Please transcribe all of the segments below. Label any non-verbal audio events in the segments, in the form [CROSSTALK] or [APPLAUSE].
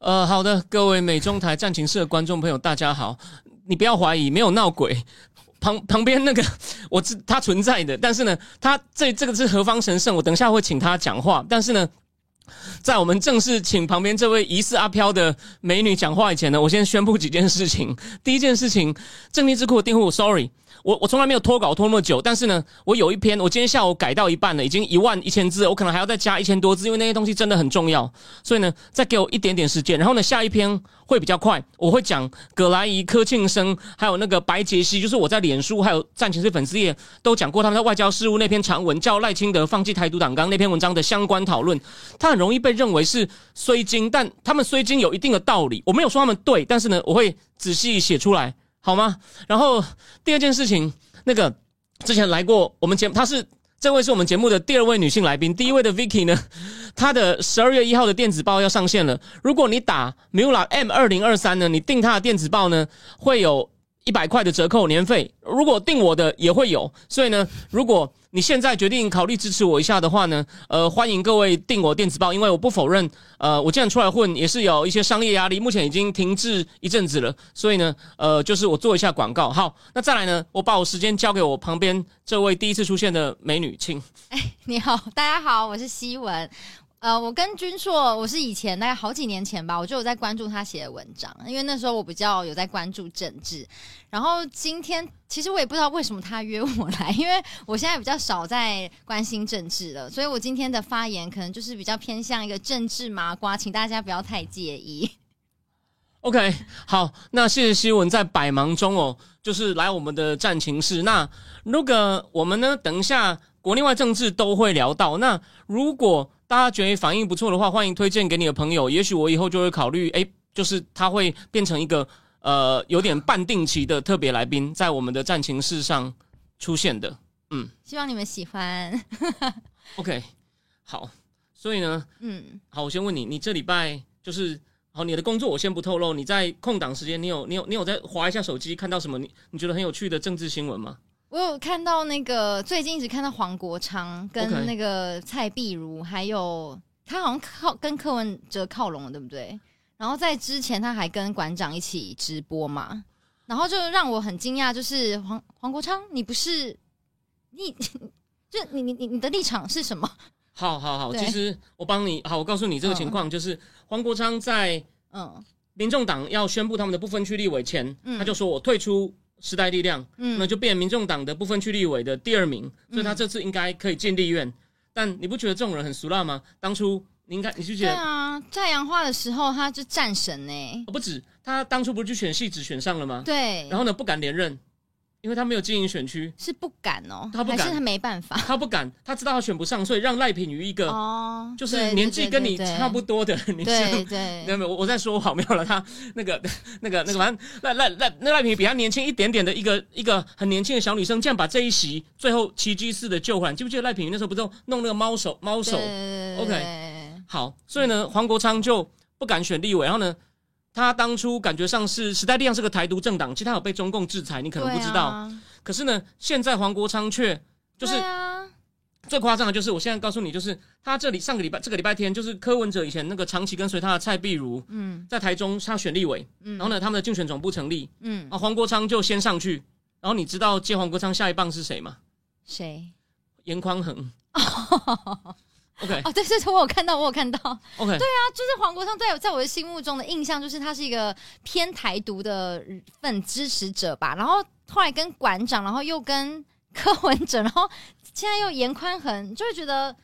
呃，好的，各位美中台战情室的观众朋友，大家好。你不要怀疑，没有闹鬼。旁旁边那个，我知他存在的，但是呢，他这这个是何方神圣？我等下会请他讲话。但是呢，在我们正式请旁边这位疑似阿飘的美女讲话以前呢，我先宣布几件事情。第一件事情，正义智库的订户，sorry。我我从来没有拖稿拖那么久，但是呢，我有一篇，我今天下午改到一半了，已经一万一千字，我可能还要再加一千多字，因为那些东西真的很重要，所以呢，再给我一点点时间，然后呢，下一篇会比较快，我会讲葛莱仪、柯庆生，还有那个白杰西，就是我在脸书还有战情室粉丝页都讲过他们在外交事务那篇长文，叫赖清德放弃台独党纲那篇文章的相关讨论，他很容易被认为是虽经，但他们虽经有一定的道理，我没有说他们对，但是呢，我会仔细写出来。好吗？然后第二件事情，那个之前来过我们节目，她是这位是我们节目的第二位女性来宾。第一位的 Vicky 呢，她的十二月一号的电子报要上线了。如果你打 Mula M 二零二三呢，你订她的电子报呢，会有。一百块的折扣年费，如果订我的也会有，所以呢，如果你现在决定考虑支持我一下的话呢，呃，欢迎各位订我电子报，因为我不否认，呃，我既然出来混也是有一些商业压力，目前已经停滞一阵子了，所以呢，呃，就是我做一下广告。好，那再来呢，我把我时间交给我旁边这位第一次出现的美女，请。哎，你好，大家好，我是希文。呃，我跟君硕，我是以前大概好几年前吧，我就有在关注他写的文章，因为那时候我比较有在关注政治。然后今天其实我也不知道为什么他约我来，因为我现在比较少在关心政治了，所以我今天的发言可能就是比较偏向一个政治麻瓜，请大家不要太介意。OK，好，那谢谢希文在百忙中哦，就是来我们的战情室。那如果我们呢，等一下国内外政治都会聊到。那如果大家觉得反应不错的话，欢迎推荐给你的朋友。也许我以后就会考虑，哎，就是他会变成一个呃有点半定期的特别来宾，在我们的战情室上出现的。嗯，希望你们喜欢。[LAUGHS] OK，好，所以呢，嗯，好，我先问你，你这礼拜就是好，你的工作我先不透露。你在空档时间，你有你有你有在划一下手机，看到什么你你觉得很有趣的政治新闻吗？我有看到那个最近一直看到黄国昌跟那个蔡碧如，还有他好像靠跟柯文哲靠拢了，对不对？然后在之前他还跟馆长一起直播嘛，然后就让我很惊讶，就是黄黄国昌，你不是你，就你你你你的立场是什么？[LAUGHS] 好好好，其实我帮你好，我告诉你这个情况，就是黄国昌在嗯，民众党要宣布他们的不分区立委前，他就说我退出。时代力量，嗯，那就变民众党的部分区立委的第二名，所以他这次应该可以进立院。但你不觉得这种人很俗辣吗？当初你应该，你就觉得？对啊，太阳花的时候他就战神呢。不止，他当初不是去选戏子选上了吗？对。然后呢，不敢连任。因为他没有经营选区，是不敢哦，他不敢，是他没办法，他不敢，他知道他选不上，所以让赖品妤一个，哦，就是年纪跟你差不多的女生，对，没有没有，我在说好没有了，他那个 [LAUGHS] 那个那个，反正赖赖赖那赖品比他年轻一点点的一个一个很年轻的小女生，这样把这一席最后奇迹式的救回来，记不记得赖品妤那时候不是弄那个猫手猫手？OK，好，所以呢，黄国昌就不敢选立委，然后呢？他当初感觉上是时代力量是个台独政党，其实他有被中共制裁，你可能不知道。可是呢，现在黄国昌却就是最夸张的，就是我现在告诉你，就是他这里上个礼拜这个礼拜天，就是柯文哲以前那个长期跟随他的蔡碧如，嗯，在台中他选立委，嗯，然后呢，他们的竞选总部成立，嗯，啊，黄国昌就先上去，然后你知道接黄国昌下一棒是谁吗？谁？严宽恒。[LAUGHS] OK，哦，对对对，我有看到，我有看到。OK，对啊，就是黄国昌在在我的心目中的印象，就是他是一个偏台独的份支持者吧。然后后来跟馆长，然后又跟柯文哲，然后现在又严宽恒，就会觉得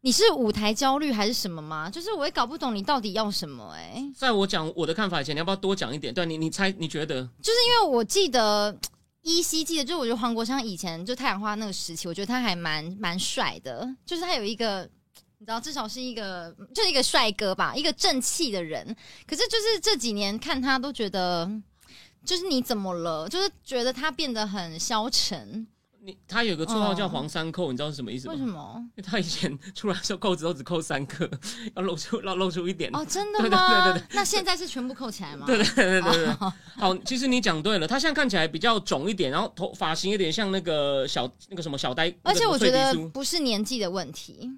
你是舞台焦虑还是什么吗？就是我也搞不懂你到底要什么。哎，在我讲我的看法以前，你要不要多讲一点？对，你你猜，你觉得？就是因为我记得依稀记得，就是我觉得黄国昌以前就太阳花那个时期，我觉得他还蛮蛮帅的，就是他有一个。你知道，至少是一个就是一个帅哥吧，一个正气的人。可是就是这几年看他都觉得，就是你怎么了？就是觉得他变得很消沉。你他有个绰号叫黄三扣，你知道是什么意思吗？为什么？因为他以前出来的时候扣子都只扣三颗，要露出要露出一点。哦，真的对吗？对对对那现在是全部扣起来吗？对对对对对对。好，其实你讲对了，他现在看起来比较肿一点，然后头发型有点像那个小那个什么小呆，而且我觉得不是年纪的问题，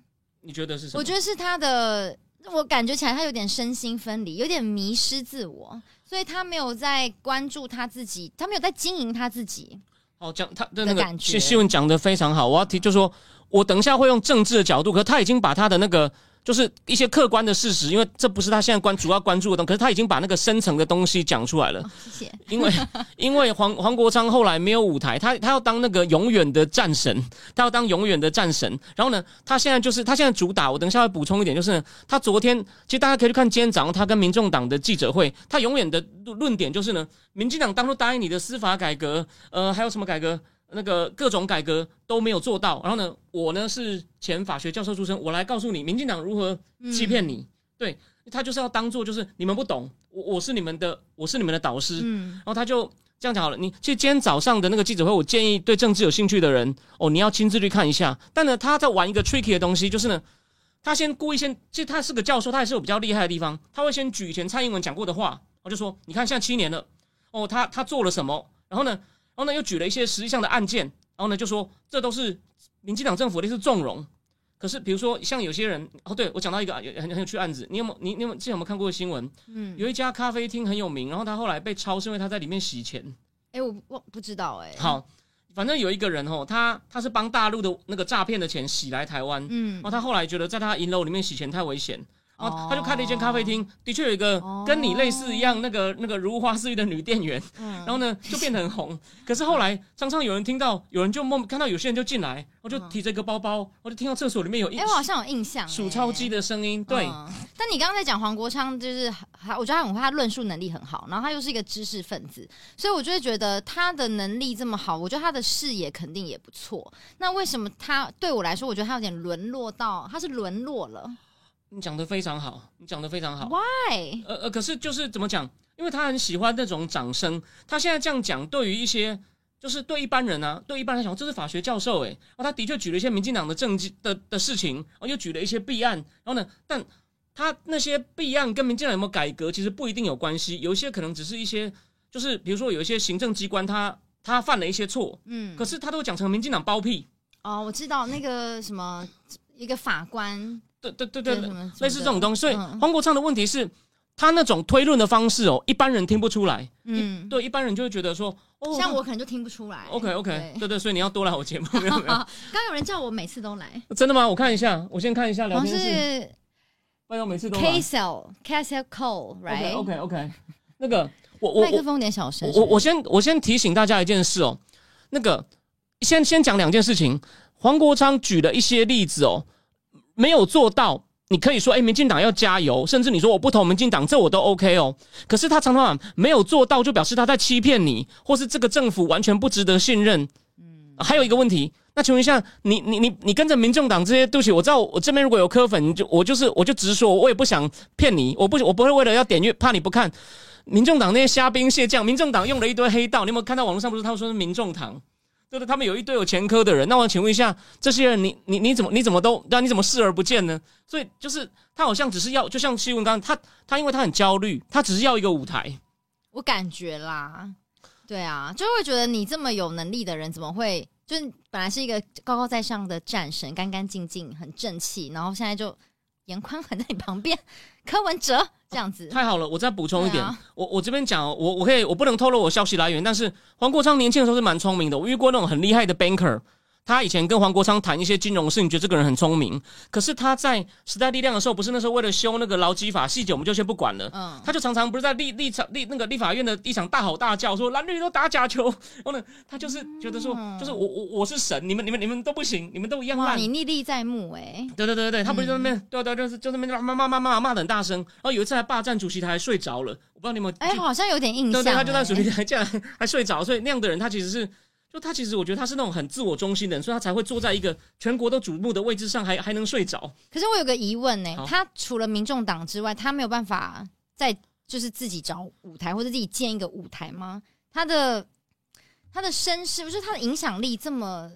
你觉得是什么？我觉得是他的，我感觉起来他有点身心分离，有点迷失自我，所以他没有在关注他自己，他没有在经营他自己。好讲他的那个的感觉新新闻讲的非常好，我要提就说，我等一下会用政治的角度，可是他已经把他的那个就是一些客观的事实，因为这不是他现在关主要关注的东西，可是他已经把那个深层的东西讲出来了。哦，谢谢。因为 [LAUGHS] 因为黄黄国昌后来没有舞台，他他要当那个永远的战神，他要当永远的战神。然后呢，他现在就是他现在主打，我等一下会补充一点，就是呢他昨天其实大家可以去看今天早上他跟民众党的记者会，他永远的论论点就是呢，民进党当初答应你的司法改革，呃，还有什么改革？那个各种改革都没有做到，然后呢，我呢是前法学教授出身，我来告诉你，民进党如何欺骗你。对他就是要当做就是你们不懂，我我是你们的，我是你们的导师。嗯，然后他就这样讲好了。你其实今天早上的那个记者会，我建议对政治有兴趣的人哦，你要亲自去看一下。但呢，他在玩一个 tricky 的东西，就是呢，他先故意先，其实他是个教授，他也是有比较厉害的地方。他会先举以前蔡英文讲过的话，我就说，你看现在七年了，哦，他他做了什么？然后呢，然后呢又举了一些实际上的案件，然后呢就说这都是民进党政府的一次纵容。可是比如说像有些人，哦，对我讲到一个很很有趣的案子，你有没有你你有之前有没有看过新闻？嗯，有一家咖啡厅很有名，然后他后来被抄，是因为他在里面洗钱。哎、我我不知道、哎，，好，反正有一个人哦，他他是帮大陆的那个诈骗的钱洗来台湾，嗯然后他后来觉得在他银楼里面洗钱太危险，然后哦他就开了一间咖啡厅，的确有一个哦跟你类似一样那个那个如花似玉的女店员，嗯，然后呢就变得很红。[LAUGHS] 可是后来常常有人听到，有人就梦看到有些人就进来，我就提着一个包包，我就听到厕所里面有一哎、我好像有印象、数钞机的声音，对。嗯但你刚刚在讲黄国昌，就是还我觉得他很会，他论述能力很好，然后他又是一个知识分子，所以我就会觉得他的能力这么好，我觉得他的视野肯定也不错。那为什么他对我来说，我觉得他有点沦落到，他是沦落了你讲的非常好，你讲的非常好。？Why？呃呃，可是就是怎么讲？因为他很喜欢那种掌声。他现在这样讲，对于一些就是对一般人啊，对一般人来讲，这是法学教授诶，然后他的确举了一些民进党的政绩的的事情，然后又举了一些弊案，然后呢，但他那些弊案跟民进党有没有改革，其实不一定有关系，有一些可能只是一些，就是比如说有一些行政机关他他犯了一些错，嗯，可是他都讲成民进党包庇，哦，我知道那个什么一个法官，对对对类似这种东西。所以嗯黄国昌的问题是，他那种推论的方式哦，一般人听不出来。嗯，对，一般人就会觉得说，哦，像我可能就听不出来。OK OK，对对对，所以你要多来我节目，没有没有，[LAUGHS] 刚刚有人叫我每次都来，真的吗？我看一下，我先看一下聊天室，是不然我每次都来 K Cell K Cell Cole，right？OK OK OK，那个我我我麦克风有点小声。我我先我先提醒大家一件事哦，那个先先讲两件事情，黄国昌举了一些例子哦，没有做到。你可以说，哎、民进党要加油，甚至你说我不投民进党，这我都 OK 哦。可是他常常没有做到，就表示他在欺骗你，或是这个政府完全不值得信任。嗯，还有一个问题，那请问一下，你你你你跟着民众党这些，对不起，我知道我这边如果有科粉，就我就是我就直说，我也不想骗你，我不我不会为了要点阅怕你不看。民众党那些虾兵蟹将，民众党用了一堆黑道，你有没有看到网络上不是他们说是民众党？对的？他们有一堆有前科的人，那我请问一下，这些人你你你怎么你怎么都那你怎么视而不见呢？所以就是他好像只是要，就像西文刚他他因为他很焦虑，他只是要一个舞台。我感觉啦，对啊，就会觉得你这么有能力的人，怎么会就是本来是一个高高在上的战神，干干净净，很正气，然后现在就严宽恒在你旁边，[LAUGHS] 柯文哲这样子。太好了，我再补充一点，啊我我这边讲哦，我我可以我不能透露我消息来源，但是黄国昌年轻的时候是蛮聪明的，我遇过那种很厉害的 banker。他以前跟黄国昌谈一些金融事，你觉得这个人很聪明。可是他在时代力量的时候，不是那时候为了修那个劳基法细节，我们就先不管了。嗯，他就常常不是在立立场立那个立法院的一场大吼大叫，说蓝绿都打假球。然后呢，他就是觉得说，嗯就是我我我是神，你们你们你们都不行，你们都一样哇，烂。你历历在目哎、对对对对，他不是在那边，对对，就是就在那边骂骂骂骂骂的很大声。然后有一次还霸占主席台还睡着了，我不知道你有没有记。哎、好像有点印象、对对，他就在哎主席台竟然还睡着，所以那样的人他其实是就他其实我觉得他是那种很自我中心的人，所以他才会坐在一个全国都瞩目的位置上，还还能睡着。可是我有个疑问呢、好他除了民众党之外，他没有办法再就是自己找舞台或者自己建一个舞台吗？他的他的身世，就是他的影响力这么，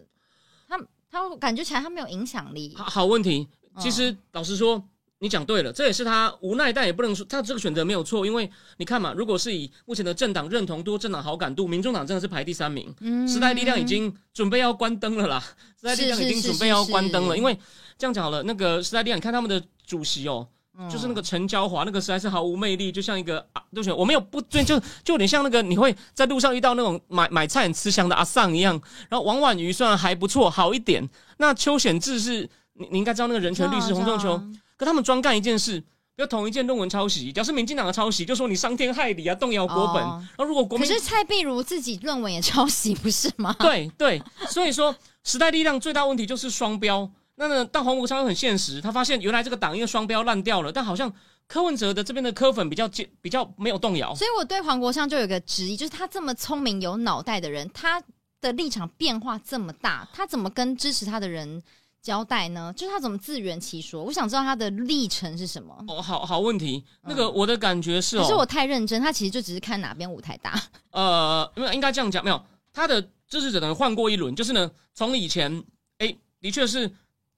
他他感觉起来他没有影响力。好好问题，嗯其实老实说。你讲对了，这也是他无奈，但也不能说他这个选择没有错，因为你看嘛，如果是以目前的政党认同度、政党好感度，民众党真的是排第三名，嗯时代力量已经准备要关灯了啦，时代力量已经准备要关灯了。是是是因为这样讲好了，那个时代力量，你看他们的主席哦，嗯就是那个陈娇华，那个实在是毫无魅力，就像一个啊，对不起，我没有不对，就就有点像那个你会在路上遇到那种买买菜很慈祥的阿丧一样。然后王婉瑜虽然还不错，好一点，那邱显志是你你应该知道那个人权律师洪仲秋，可他们专干一件事。比如同一件论文抄袭，假如是民进党的抄袭，就说你伤天害理啊，动摇国本。哦然后如果国民可是蔡碧如自己论文也抄袭，不是吗？[LAUGHS] 对对，所以说时代力量最大问题就是双标。那呢，但黄国昌又很现实，他发现原来这个党因为双标烂掉了，但好像柯文哲的这边的柯粉比较坚比较没有动摇。所以我对黄国昌就有一个质疑，就是他这么聪明有脑袋的人，他的立场变化这么大，他怎么跟支持他的人交代呢？就是他怎么自圆其说？我想知道他的历程是什么。哦，好好问题。那个我的感觉是哦，可是我太认真，他其实就只是看哪边舞台大。呃，没有应该这样讲，没有他的支持者呢换过一轮，就是呢从以前哎的确是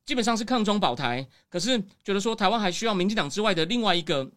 基本上是抗中保台，可是觉得说台湾还需要民进党之外的另外一个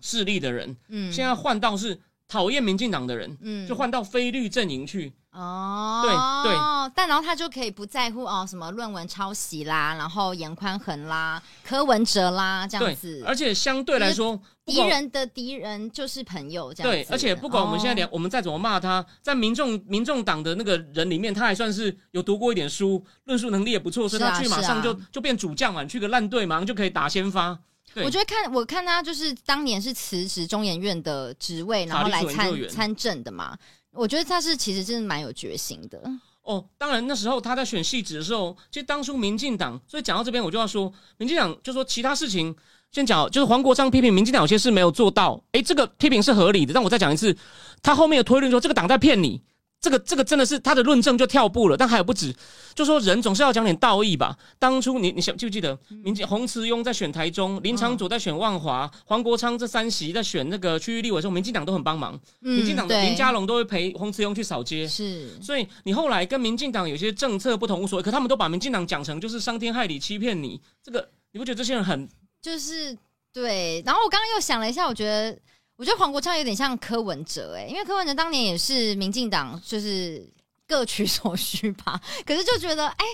势力的人，嗯，现在换到是讨厌民进党的人，嗯就换到非绿阵营去。哦，对对，但然后他就可以不在乎哦，什么论文抄袭啦，然后严宽恒啦、柯文哲啦这样对子，，而且相对来说，敌人的敌人就是朋友这样子。对，而且不管我们现在哦，我们再怎么骂他，在民众民众党的那个人里面，他还算是有读过一点书，论述能力也不错，所以他去马上就、是就变主将嘛，你去个烂队马上就可以打先发。对我觉得看我看他就是当年是辞职中研院的职位，然后法来参参政的嘛。我觉得他是其实真的蛮有决心的。哦，当然那时候他在选戏子的时候，其实当初民进党，所以讲到这边我就要说，民进党就说其他事情，先讲就是黄国昌批评民进党有些事没有做到，诶，这个批评是合理的，但我再讲一次，他后面的推论说这个党在骗你。这个这个真的是他的论证就跳步了，但还有不止，就说人总是要讲点道义吧。当初你你想记不记得，民进洪慈庸在选台中，林长佐在选万华，黄国昌这三席在选那个区域立委的时候，民进党都很帮忙，民进党的林佳龙都会陪洪慈庸去扫街，是。所以你后来跟民进党有些政策不同无所谓，可他们都把民进党讲成就是伤天害理、欺骗你，这个你不觉得这些人很就是对。然后我刚刚又想了一下，我觉得我觉得黄国昌有点像柯文哲哎、因为柯文哲当年也是民进党，就是。各取所需吧，[LAUGHS] 可是就觉得，哎、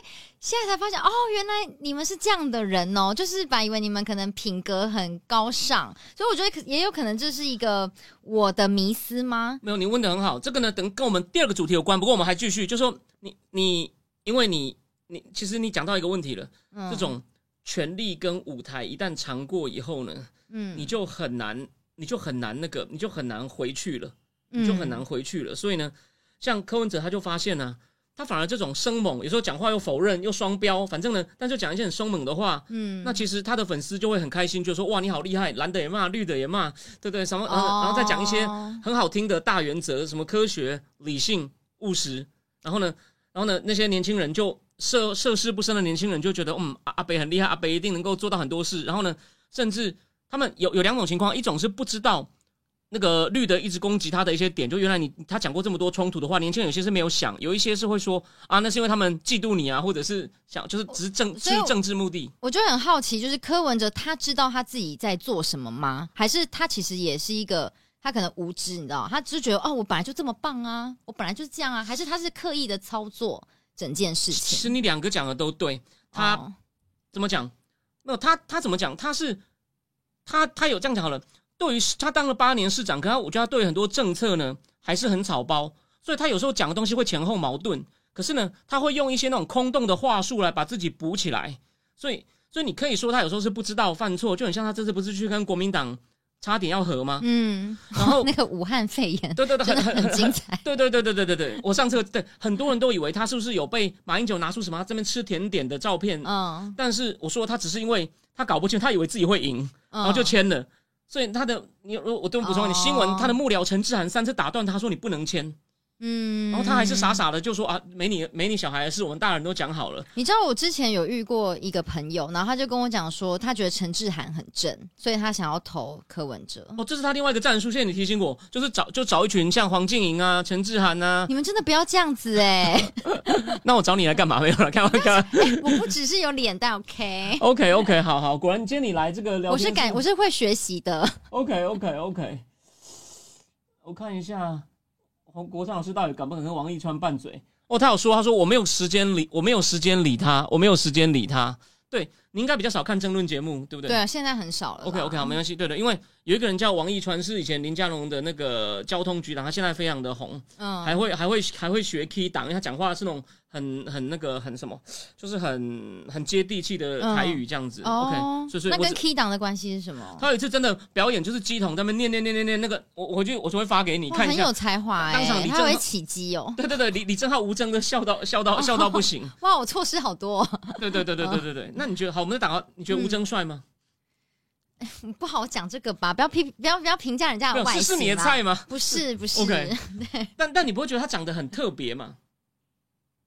现在才发现，哦，原来你们是这样的人哦，就是本以为你们可能品格很高尚，所以我觉得可也有可能这是一个我的迷思吗？没有。你问的很好，这个呢，等跟我们第二个主题有关。不过我们还继续，就说你你，因为你你其实你讲到一个问题了，嗯，这种权力跟舞台一旦尝过以后呢，嗯你就很难，你就很难那个，你就很难回去了。你就很难嗯回去了。所以呢，像柯文哲他就发现呢、他反而这种生猛，有时候讲话又否认又双标，反正呢，但就讲一些很生猛的话，嗯那其实他的粉丝就会很开心，就说哇你好厉害，蓝的也骂，绿的也骂，对不对？什么，然后、然后再讲一些哦很好听的大原则，什么科学、理性、务实，然后呢，然后呢，那些年轻人就涉涉世不深的年轻人就觉得，嗯，阿阿北很厉害，阿北一定能够做到很多事。然后呢，甚至他们有有两种情况，一种是不知道那个绿的一直攻击他的一些点，就原来你他讲过这么多冲突的话，年轻人有些是没有想，有一些是会说啊，那是因为他们嫉妒你啊，或者是想就是只是政所以我出于政治目的。我就很好奇，就是柯文哲他知道他自己在做什么吗？还是他其实也是一个他可能无知，你知道，他只是觉得哦，我本来就这么棒啊，我本来就是这样啊，还是他是刻意的操作整件事其实？你两个讲的都对，他。哦怎么讲？没有他，他怎么讲？他是他他有这样讲好了。对于他当了八年市长，可他我觉得他对很多政策呢还是很草包，所以他有时候讲的东西会前后矛盾。可是呢，他会用一些那种空洞的话术来把自己补起来。所以，所以你可以说他有时候是不知道犯错，就很像他这次不是去跟国民党差点要和吗？嗯，然后 [LAUGHS] 那个武汉肺炎对对对，很很精彩。对对对对对对对，我上次对很多人都以为他是不是有被马英九拿出什么他这边吃甜点的照片，嗯，但是我说他只是因为他搞不清，他以为自己会赢，然然后就签了。所以他的你我我对不补充，你新闻哦他的幕僚陈志涵三次打断他说你不能签，嗯，然后他还是傻傻的就说啊，没你没你小孩的事，我们大人都讲好了。你知道我之前有遇过一个朋友，然后他就跟我讲说，他觉得陈志涵很正，所以他想要投柯文哲。哦，这是他另外一个战术。谢谢你提醒我，就是找就找一群像黄静莹啊、陈志涵啊。你们真的不要这样子哎、[LAUGHS] 那我找你来干嘛？没有了，开玩笑。我不只是有脸蛋，OK，OK OK，好好，果然今天你来这个聊我是感我是会学习的。OK OK OK，我看一下洪国昌老师到底敢不敢跟王一川拌嘴？哦，他有说，他说我没有时间理，我没有时间理他，我没有时间理他。对你应该比较少看争论节目，对不对？对啊，现在很少了。OK OK 好，没关系。对的，因为有一个人叫王一川，是以前林佳龙的那个交通局长，他现在非常的红，嗯，还会还会还会学 key 档，因为他讲话是那种很很那个很什么，就是很很接地气的台语这样子。哦 OK，所以所以那跟 key 档的关系是什么？他有一次真的表演，就是鸡桶在那念念念念念那个，我我回去我就会发给你，看一下很有。才华当场哎、李正浩他会起鸡哦。对对对，李李正浩无声的笑到笑到笑到不行。[LAUGHS] 哇，我错失好多哦、对对对对对对 [LAUGHS] 对。那你觉得好？我们的打个，你觉得吴征帅吗？[LAUGHS] 不好讲这个吧，不要评，不要不要评价人家外形是是你的菜吗？不是不是 [LAUGHS] OK [LAUGHS] 但但你不会觉得他长得很特别吗？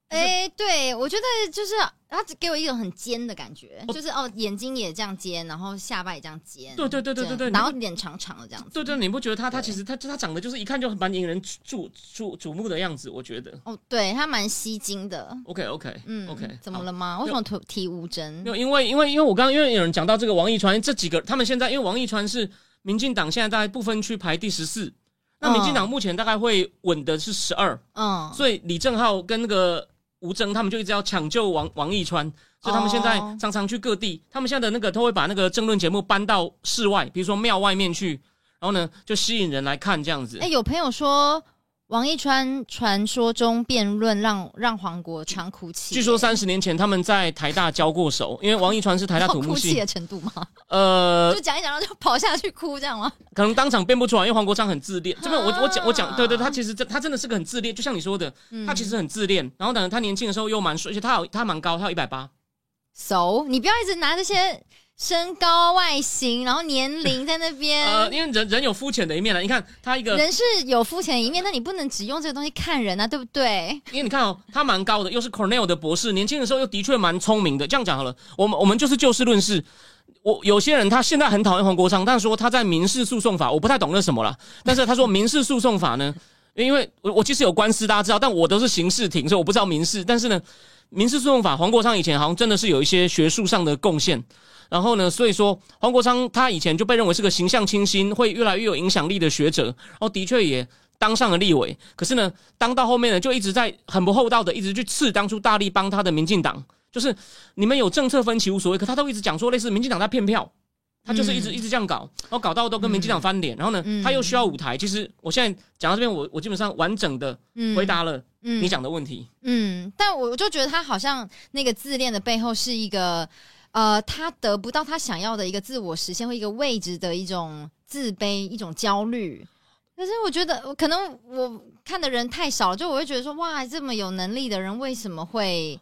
哎、对我觉得就是他只给我一种很尖的感觉，哦就是哦，眼睛也这样尖，然后下巴也这样尖，对对对对对对然后脸长长的这样子。对对，你不觉得他他其实他他长得就是一看就很蛮引人注注瞩目的样子？我觉得。哦，对他蛮吸睛的。OK OK 嗯 OK，怎么？了吗？为什么提提吴峥没？有，因为因为因为我刚刚因为有人讲到这个王一川这几个，他们现在因为王一川是民进党现在在不分区排第十四，那民进党目前大概会稳的是十二、嗯，所以李正浩跟那个吴征他们就一直要抢救王王一川，所以他们现在哦常常去各地，他们现在的那个都会把那个争论节目搬到室外，比如说庙外面去，然后呢就吸引人来看这样子。哎、有朋友说王一川传说中辩论让让黄国昌哭泣，据说三十年前他们在台大交过手，因为王一川是台大到 [LAUGHS] 土木系哭泣的，程度吗？呃就，讲一讲，然后就跑下去哭这样吗？可能当场辩不出来，因为黄国昌很自恋。这边我我讲我讲，啊对对，他其实真他真的是个很自恋，就像你说的，嗯他其实很自恋。然后呢，他年轻的时候又蛮帅，而且他有他蛮高，他有一百八。熟，你不要一直拿这些身高、外形，然后年龄 [LAUGHS] 在那边。呃，因为人人有肤浅的一面了。你看他一个，人是有肤浅的一面，但你不能只用这个东西看人啊，对不对？因为你看哦，他蛮高的，又是 Cornell 的博士，年轻的时候又的确蛮聪明的。这样讲好了，我们我们就是就事论事。我有些人他现在很讨厌黄国昌，但是说他在民事诉讼法，我不太懂那什么啦。但是他说民事诉讼法呢，因为我我其实有官司，大家知道，但我都是刑事庭，所以我不知道民事。但是呢，民事诉讼法，黄国昌以前好像真的是有一些学术上的贡献。然后呢，所以说黄国昌他以前就被认为是个形象清新、会越来越有影响力的学者，然后的确也当上了立委。可是呢，当到后面呢，就一直在很不厚道的一直去刺当初大力帮他的民进党，就是你们有政策分歧无所谓，可他都一直讲说类似民进党在骗票。他就是一直嗯一直这样搞，然后搞到都跟民进党翻脸，然后呢，嗯他又需要舞台。其实我现在讲到这边，我我基本上完整的嗯回答了嗯你讲的问题。嗯，但我我就觉得他好像那个自恋的背后是一个，呃，他得不到他想要的一个自我实现或一个位置的一种自卑、一种焦虑。可是我觉得，可能我看的人太少了，就我会觉得说，哇，这么有能力的人为什么会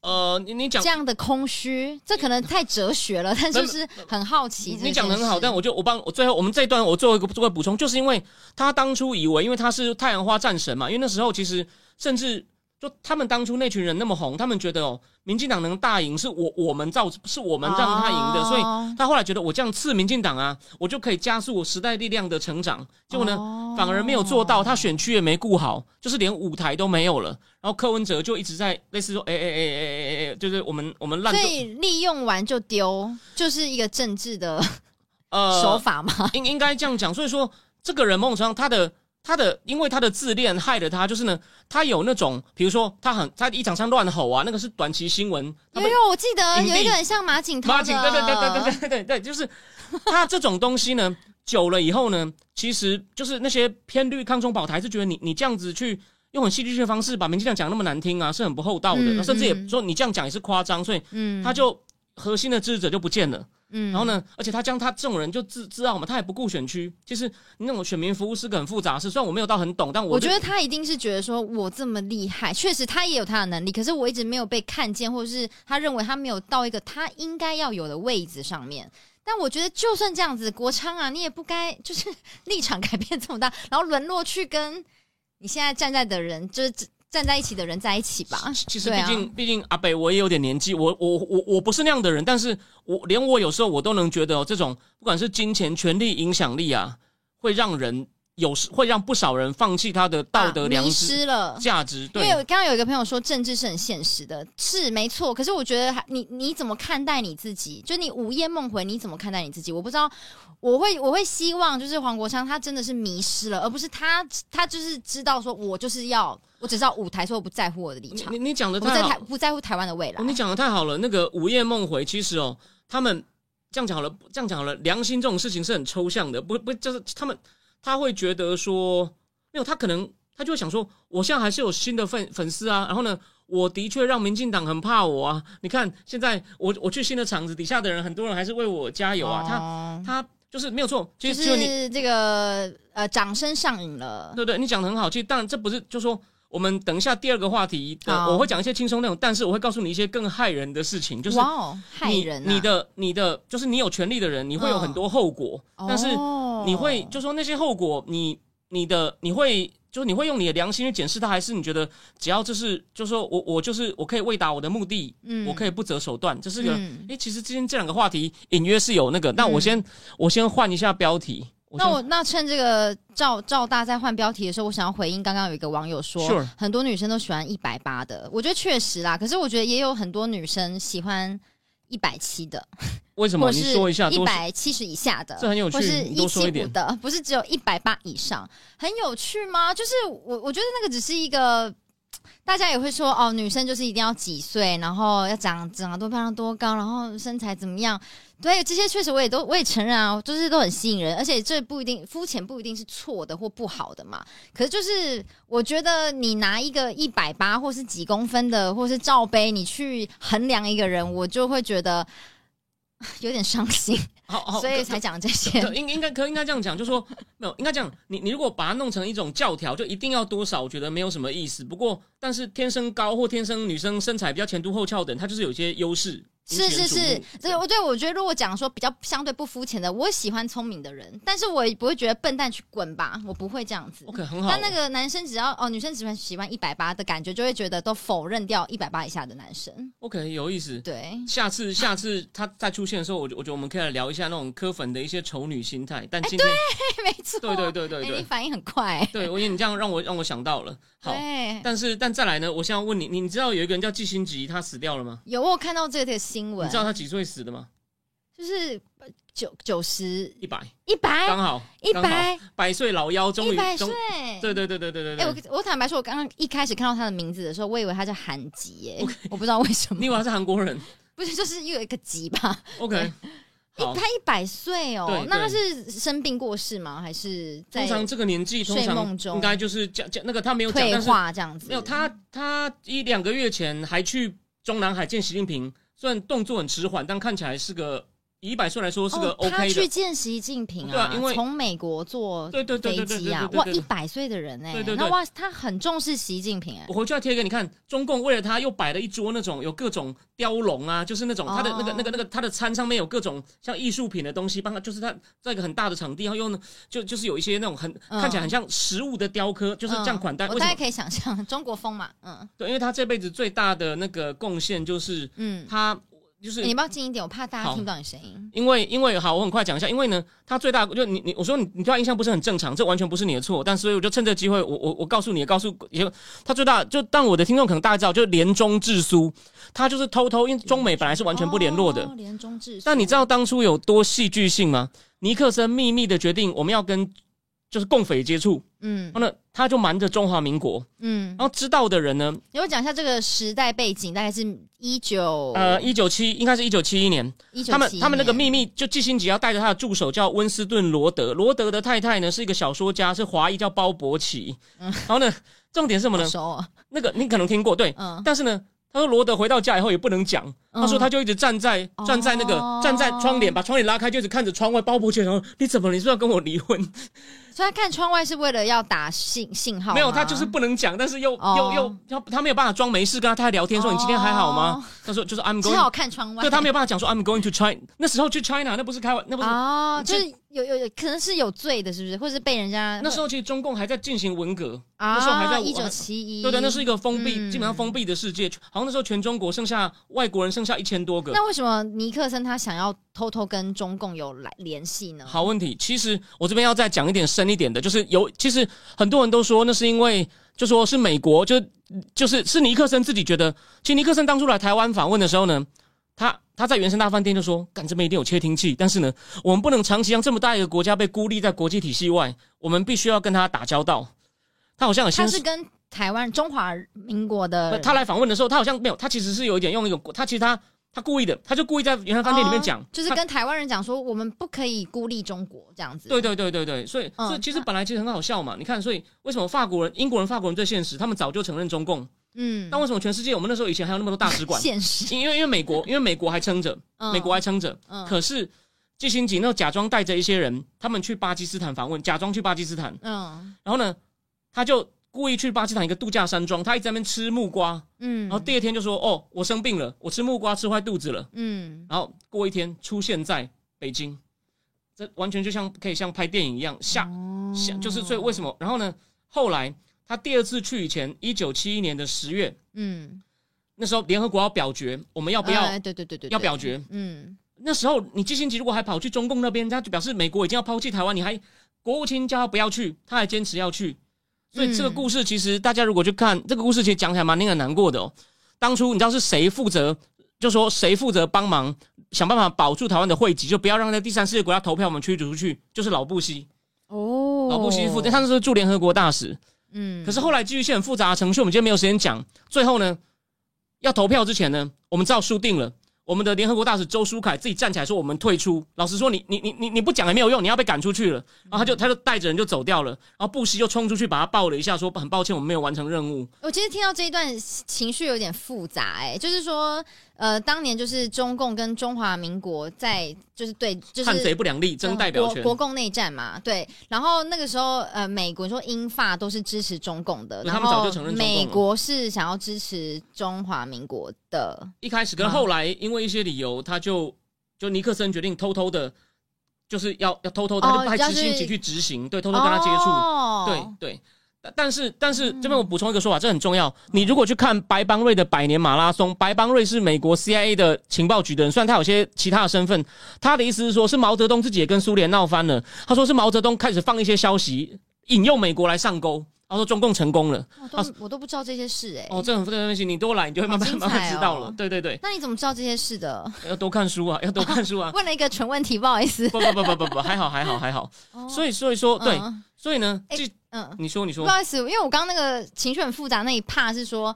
呃，你你讲这样的空虚？这可能太哲学了，但就是很好奇。你讲的很好，但我就我帮我最后我们这一段我做一个做个补充，就是因为他当初以为，因为他是太阳花战神嘛，因为那时候其实甚至就他们当初那群人那么红，他们觉得哦，民进党能大赢是我我们造是我们让他赢的，所以哦他后来觉得我这样刺民进党啊，我就可以加速我时代力量的成长。结果呢，哦反而没有做到，他选区也没顾好，就是连舞台都没有了。然后柯文哲就一直在类似说，哎哎哎哎哎哎，就是我们我们烂就所以利用完就丢，就是一个政治的 [LAUGHS] 呃手法嘛。应应该这样讲。所以说，这个人某种程度上，他的他的，因为他的自恋害了他，就是呢，他有那种，比如说他很他一场上乱吼啊，那个是短期新闻，他被有有，我记得有一个很像马景涛，马景，对对对对对对对对，就是他这种东西呢，久了以后呢，其实就是那些偏绿抗中保台是觉得你你这样子去。用很戏剧性的方式把民进党讲那么难听啊，是很不厚道的，嗯甚至也嗯说你这样讲也是夸张，所以嗯他就核心的支持者就不见了。嗯然后？呢，而且他将他这种人就自自傲嘛，他也不顾选区。其实那种选民服务是个很复杂的事，虽然我没有到很懂，但我我觉得他一定是觉得说，我这么厉害，确实他也有他的能力，可是我一直没有被看见，或者是他认为他没有到一个他应该要有的位置上面。但我觉得，就算这样子，国昌啊，你也不该就是立场改变这么大，然后沦落去跟你现在站在的人，就是站在一起的人在一起吧。其实毕竟、毕竟阿北我也有点年纪，我我我我不是那样的人，但是我连我有时候我都能觉得、哦、这种不管是金钱、权力、影响力啊，会让人有时会让不少人放弃他的道德良知、失了。价值。因对为，刚刚有一个朋友说政治是很现实的，是没错。可是我觉得还你你怎么看待你自己？就你午夜梦回，你怎么看待你自己？我不知道，我会我会希望就是黄国昌他真的是迷失了，而不是他他就是知道说我就是要我只知道舞台，所以我不在乎我的立场，你你你讲的太不在乎台湾的未来哦，。你讲的太好了。那个午夜梦回，其实哦，他们这样讲好了，这样讲好了，良心这种事情是很抽象的，不不，就是他们他会觉得说，没有，他可能他就会想说，我现在还是有新的粉粉丝啊，然后呢，我的确让民进党很怕我啊。你看现在我我去新的场子，底下的人很多人还是为我加油啊，他哦他就是没有错，其就实就你是这个呃掌声上瘾了。对对，你讲的很好。其实当然这不是就说。我们等一下第二个话题我会讲一些轻松内容，但是我会告诉你一些更害人的事情，就是你！你的你的就是你有权利的人，你会有很多后果，但是哦你会就说那些后果，你你的你会就是你会用你的良心去检视它，还是你觉得只要这是就是说我我就是我可以为达我的目的，嗯。我可以不择手段，这是个嗯。诶，其实今天这两个话题隐约是有那个，那我先我先换一下标题，那我那趁这个赵赵大在换标题的时候，我想要回应刚刚有一个网友说 Sure 很多女生都喜欢一百八的，我觉得确实啦。可是我觉得也有很多女生喜欢一百七的，为什么你说一下，一百七十以下的，这很有趣或是一多说一点七五的，不是只有一百八以上，很有趣吗？就是我我觉得那个只是一个。[TSK] 大家也会说哦，女生就是一定要几岁，然后要长长得多漂亮、多高，然后身材怎么样？对，这些确实我也都我也承认啊，就是都很吸引人，而且这不一定肤浅，不一定是错的或不好的嘛。可是就是我觉得你拿一个一百八或是几公分的，或是罩杯，你去衡量一个人，我就会觉得 [LAUGHS] 有点伤心，好好，[LAUGHS] 所以才讲这些。对，应应该可应该这样讲，就说没有，应该这样，你你如果把它弄成一种教条，就一定要多少，我觉得没有什么意思。不过，但是天生高或天生女生身材比较前凸后翘的人，她就是有些优势。是是是所以我对我觉得，如果讲说比较相对不肤浅的，我喜欢聪明的人，但是我也不会觉得笨蛋去滚吧，我不会这样子。OK 很好。但那个男生只要哦，女生只欢喜欢一百八的感觉，就会觉得都否认掉一百八以下的男生。OK 有意思。对，下次 [LAUGHS] 下次他再出现的时候，我我觉得我们可以来聊一下那种磕粉的一些丑女心态。但今天、没错，对对对对对哎你反应很快。对，我觉得你这样让我让我想到了。好，对，但是但再来呢，我现在问你，你你知道有一个人叫季星吉，他死掉了吗？有我有看到这个新闻，你知道他几岁死的吗？就是九九十一百，一百刚好一百百岁老妖，终于一百岁，对对对对对对哎、对。我我坦白说，我刚刚一开始看到他的名字的时候，我以为他叫韩吉耶我不知道为什么你以，为他是韩国人不是就是又有一个吉吧？？OK，一。他一百岁哦，那他是生病过世吗？还是在通常这个年纪，通常睡梦中应该就是讲讲那个他没有讲，退但是化这样子？没有他他一两个月前还去中南海见习近平，虽然动作很迟缓，但看起来是个以一百岁来说是个哦、他 OK 去。见习近平啊，对啊因为从美国坐对对对飞机啊，哇。一百岁的人哎、对对对那哇，他很重视习近平哎、我回去要贴给你看，中共为了他又摆了一桌那种有各种雕龙啊，就是那种他的那个哦那个那个他的餐上面有各种像艺术品的东西，帮他就是他在一个很大的场地，然后用就就是有一些那种很嗯看起来很像实物的雕刻，就是这样款待。大家可以想象中国风嘛，嗯对，因为他这辈子最大的那个贡献就是嗯。他就是你要不要近一点？我怕大家听不到你声音。因为因为好，我很快讲一下，因为呢，他最大就你你我说你你对他印象不是很正常，这完全不是你的错，但所以我就趁这个机会，我我我告诉你，告诉也他最大就但我的听众可能大家知道，就是联中智苏，他就是偷偷，因为中美本来是完全不联络的，中制。但你知道当初有多戏剧性吗？尼克森秘密的决定我们要跟就是共匪接触，嗯然后呢他就瞒着中华民国，嗯，然后知道的人呢，你会讲一下这个时代背景，大概是一九呃，一九七应该是一九七一年。一九他们他们那个秘密，就季辛吉要带着他的助手叫温斯顿罗德，罗德的太太呢是一个小说家，是华裔叫包伯奇。嗯然后呢，重点是什么呢？那个你可能听过，对，嗯，但是呢。他说罗德回到家以后也不能讲，他说他就一直站在哦站在那个站在窗帘，把窗帘拉开，就一直看着窗外。包伯奇然后你怎么？你是要跟我离婚？所以他看窗外是为了要打信信号，没有，他就是不能讲，但是又哦又又他他没有办法装没事跟他太太聊天说你今天还好吗？他说就是 I'm 只好看窗外。对他没有办法讲说 I'm going to China，那时候去 China 那不是开玩，那不是哦，这就是有有有可能是有罪的，是不是？或者是被人家那时候其实中共还在进行文革，啊，那时候还在一九七一，对对，那是一个封闭，嗯基本上封闭的世界，好像那时候全中国剩下外国人剩下一千多个。那为什么尼克森他想要偷偷跟中共有来联系呢？好问题，其实我这边要再讲一点深一点的，就是有，其实很多人都说那是因为，就说是美国，就就是是尼克森自己觉得，其实尼克森当初来台湾访问的时候呢，他他在原生大饭店就说，干这边一定有窃听器，但是呢，我们不能长期让这么大一个国家被孤立在国际体系外，我们必须要跟他打交道。他好像他是跟台湾中华民国的他来访问的时候，他好像没有，他其实是有一点用一个，他其实他他故意的，他就故意在原来饭店里面讲，哦就是跟台湾人讲说，我们不可以孤立中国这样子。对对对对对，所以、嗯所以其实本来其实很好笑嘛。你看，所以为什么法国人、英国人、法国人最现实？他们早就承认中共。嗯，但为什么全世界我们那时候以前还有那么多大使馆？[LAUGHS] 现实，因为因为美国，因为美国还撑着，嗯美国还撑着。嗯可是季辛吉那假装带着一些人，他们去巴基斯坦访问，假装去巴基斯坦，嗯然后呢，他就故意去巴基斯坦一个度假山庄，他一直在那边吃木瓜，嗯，然后第二天就说：“哦，我生病了，我吃木瓜吃坏肚子了。”嗯然后过一天出现在北京，这完全就像可以像拍电影一样，下哦下就是所以为什么？然后呢，后来他第二次去以前，一九七一年的十月，嗯那时候联合国要表决，我们要不要、哎对对对对，对要表决？嗯那时候你基辛吉如果还跑去中共那边，他就表示美国已经要抛弃台湾，你还国务卿叫他不要去，他还坚持要去。所以这个嗯故事其实大家如果去看这个故事，其实讲起来蛮令人难过的哦。当初你知道是谁负责，就说谁负责帮忙想办法保住台湾的汇集，就不要让在第三世界国家投票我们驱逐出去，就是老布希。哦，老布希负责，他那时候驻联合国大使。嗯，可是后来基于一些很复杂的程序，我们今天没有时间讲。最后呢，要投票之前呢，我们知道输定了。我们的联合国大使周书凯自己站起来说：“我们退出。”老实说，你你你你你不讲也没有用，你要被赶出去了。然后他就他就带着人就走掉了。然后布希就冲出去把他抱了一下，说：“很抱歉，我们没有完成任务。我其实听到这一段情绪有点复杂、哎，就是说，呃，当年就是中共跟中华民国在就是对，就是汉贼不两立，争代表权。国国共内战嘛，对。然后那个时候，呃，美国说英法都是支持中共的，然对他们早后就承认美国是想要支持中华民国的，一开始跟后来因为一些理由，他就就尼克森决定偷偷的，就是要要偷偷他就派要是基辛吉去执行，对，偷偷跟他接触。哦、对对，但但是但是这边我补充一个说法，这很重要。你如果去看白邦瑞的百年马拉松，白邦瑞是美国 CIA 的情报局的人，虽然他有些其他的身份，他的意思是说，是毛泽东自己也跟苏联闹翻了。他说是毛泽东开始放一些消息，引诱美国来上钩。他说中共成功了。我都我都不知道这些事哎、哦，这很这个东西，你多来，你就会慢慢、慢慢知道哦了。对对对，那你怎么知道这些事的？要多看书啊，[LAUGHS] 要多看书啊。[LAUGHS] 问了一个蠢问题，不好意思。不不不不不不，还好还好还好。所以所以说，对，嗯所以呢，嗯，你说你说不，好意思，因为我刚刚那个情绪很复杂那一怕是说，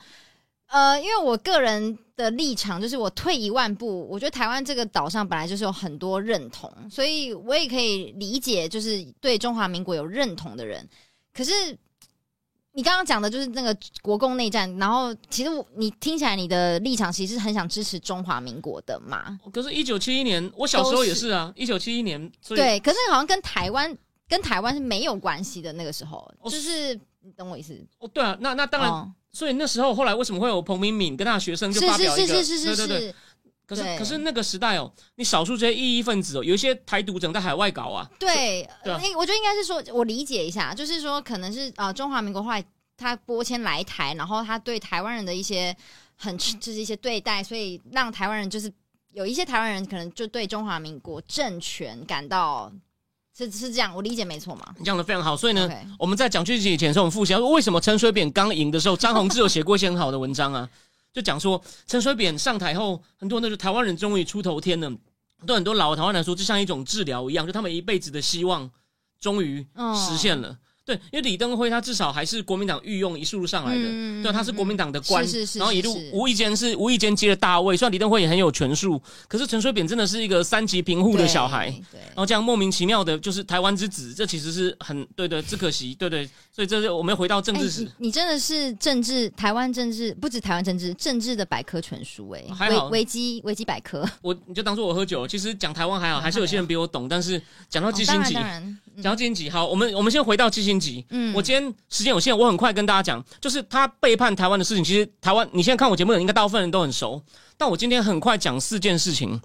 呃，因为我个人的立场就是，我退一万步，我觉得台湾这个岛上本来就是有很多认同，所以我也可以理解，就是对中华民国有认同的人。可是你刚刚讲的就是那个国共内战，然后其实你听起来你的立场其实是很想支持中华民国的嘛？可是，一九七一年，我小时候也是啊，一九七一年，对，可是好像跟台湾跟台湾是没有关系的。那个时候，哦就是你懂我意思？哦，对啊，那那当然，哦所以那时候后来为什么会有彭明敏跟他的学生就是发是表一个，是是是是对对对。是，可是可是那个时代哦，你少数这些异议分子哦，有一些台独整在海外搞啊，对，对啊。我觉得应该是说，我理解一下，就是说，可能是呃，中华民国后来他拨迁来台，然后他对台湾人的一些很就是一些对待，所以让台湾人就是有一些台湾人可能就对中华民国政权感到是是这样，我理解没错嘛？你讲的非常好。所以呢我们在讲剧情以前的时候，我们复习，为什么陈水扁刚赢的时候，张宏志有写过一些很好的文章啊，就讲说陈水扁上台后，很多人都说台湾人终于出头天了，对很多老的台湾人来说，就像一种治疗一样，就他们一辈子的希望终于嗯实现了。对，因为李登辉他至少还是国民党御用一路上来的，嗯对，他是国民党的官，是是是然后一路无意间是无意间接了大位。虽然李登辉也很有权术，可是陈水扁真的是一个三级贫户的小孩，对，然后这样莫名其妙的就是台湾之子，这其实是很对的，只可惜，对对，所以这是我们回到政哎治史。你你真的是政治台湾政治不止台湾政治政治的百科全书哎、还好维维基维基百科。我你就当做我喝酒，其实讲台湾还好，还是有些人比我懂，但是讲到基辛吉哦当然当，然，讲到基辛集，好，我们我们先回到基辛吉。嗯我今天时间有限，我很快跟大家讲，就是他背叛台湾的事情。其实台湾，你现在看我节目的人，应该大部分人都很熟。但我今天很快讲四件事情。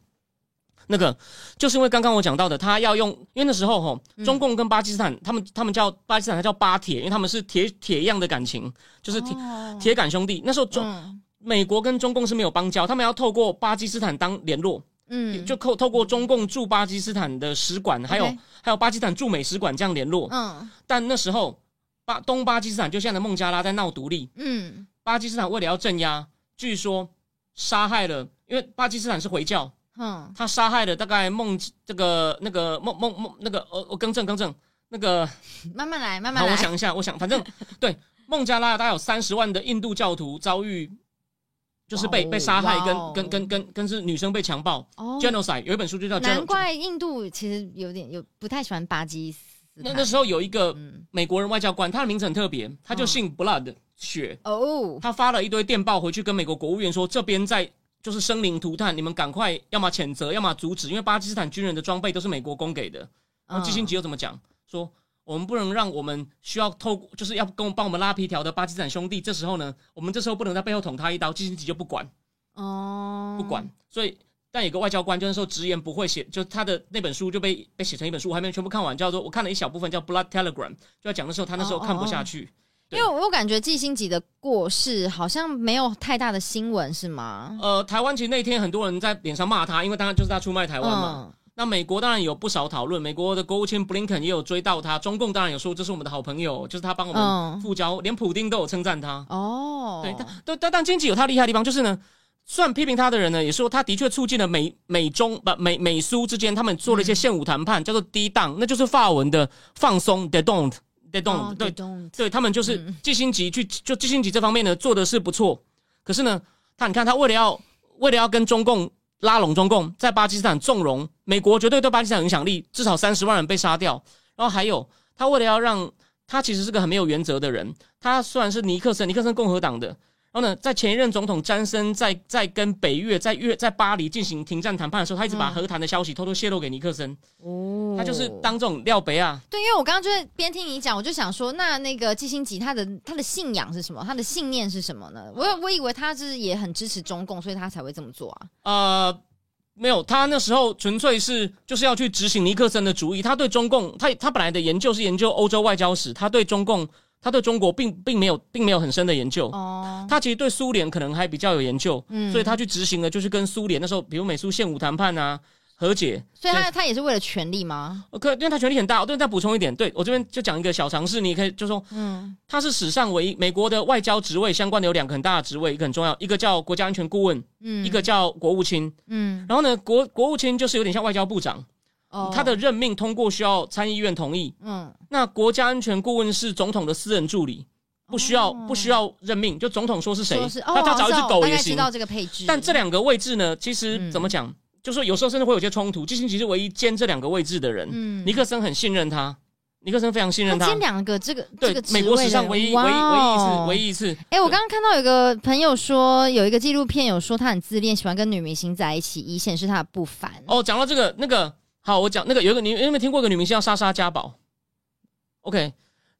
那个就是因为刚刚我讲到的，他要用，因为那时候吼，中共跟巴基斯坦，他们他们叫巴基斯坦，他叫巴铁，因为他们是铁铁一样的感情，就是铁哦铁杆兄弟。那时候中、嗯美国跟中共是没有邦交，他们要透过巴基斯坦当联络，嗯就透透过中共驻巴基斯坦的使馆，还有还有巴基斯坦驻美使馆这样联络。嗯但那时候巴东巴基斯坦就现在的孟加拉在闹独立，嗯巴基斯坦为了要镇压，据说杀害了，因为巴基斯坦是回教，嗯他杀害了大概孟这个那个孟孟孟那个呃，我更正更正，那个 [LAUGHS] 慢慢来，慢，慢来。我想一下，我想反正 [LAUGHS] 对孟加拉大概有三十万的印度教徒遭遇。就是被哦被杀害，跟哦跟跟跟跟是女生被强暴哦，，genocide 有一本书就叫。难怪印度其实有点有不太喜欢巴基斯坦。那那时候有一个嗯美国人外交官，他的名字很特别，他就姓 Blood 血，哦，他发了一堆电报回去跟美国国务院说，这边在就是生灵涂炭，你们赶快要么谴责，要么阻止，因为巴基斯坦军人的装备都是美国供给的。然后基辛吉又怎么讲？说我们不能让我们需要透过就是要跟我帮我们拉皮条的巴基斯坦兄弟，这时候呢，我们这时候不能在背后捅他一刀，基辛吉就不管哦，不管，所以。但有个外交官，就那时候直言不讳写，就他的那本书就被被写成一本书，我还没有全部看完，叫做我看了一小部分，叫《Blood Telegram》，就要讲的时候他那时候看不下去。因为我感觉季星吉的过世好像没有太大的新闻，是吗？呃，台湾其实那天很多人在脸上骂他，因为当然就是他出卖台湾嘛。嗯，那美国当然有不少讨论，美国的国务卿布林肯也有追到他，中共当然有说这是我们的好朋友，就是他帮我们嗯。复交，连普丁都有称赞他。哦，对，但但但但经济有他厉害的地方，就是呢，虽然批评他的人呢，也说他的确促进了美美中不美美苏之间他们做了一些现武谈判，叫做低档，那就是法文的放松，they don't they don't、哦对对他们就是嗯。季星级去就季星级这方面呢做的是不错，可是呢，他你看他为了要为了要跟中共拉拢中共，在巴基斯坦纵容美国，绝对对巴基斯坦影响力，至少三十万人被杀掉。然后还有他为了要让他其实是个很没有原则的人，他虽然是尼克森，尼克森共和党的。然后呢，在前一任总统詹森在在跟北越在越在巴黎进行停战谈判的时候，他一直把嗯和谈的消息偷偷泄露给尼克森，哦，他就是当这种廖北啊，对，因为我刚刚就是边听你讲，我就想说，那那个基辛吉他的他的信仰是什么？他的信念是什么呢？我我以为他是也很支持中共，所以他才会这么做啊。呃，没有，他那时候纯粹是就是要去执行尼克森的主意。他对中共，他他本来的研究是研究欧洲外交史，他对中共，他对中国并并没有并没有很深的研究。哦，他其实对苏联可能还比较有研究，嗯所以他去执行的就是跟苏联那时候，比如美苏现武谈判啊，和解。所以他他也是为了权力吗？呃可因为他权力很大，我这边再补充一点，对我这边就讲一个小常识，你可以就说嗯他是史上唯一美国的外交职位相关的有两个很大的职位，一个很重要，一个叫国家安全顾问，嗯，一个叫国务卿。嗯，然后呢，国国务卿就是有点像外交部长，哦他的任命通过需要参议院同意。嗯那国家安全顾问是总统的私人助理，不需要、哦不需要任命，就总统说是谁，说是哦，那他找一只狗也行。知道这个配置，但这两个位置呢，其实嗯怎么讲，就说有时候甚至会有些冲突。基辛吉是唯一兼这两个位置的人，嗯尼克森很信任他，尼克森非常信任他。兼两个这个对这个，美国史上唯一唯一唯一一次哦唯一一次。哎、我刚刚看到有个朋友说，有一个纪录片有说他很自恋，喜欢跟女明星在一起，以显示他的不凡。哦，讲到这个，那个好，我讲那个有个你有没有听过一个女明星叫莎莎嘉宝？OK，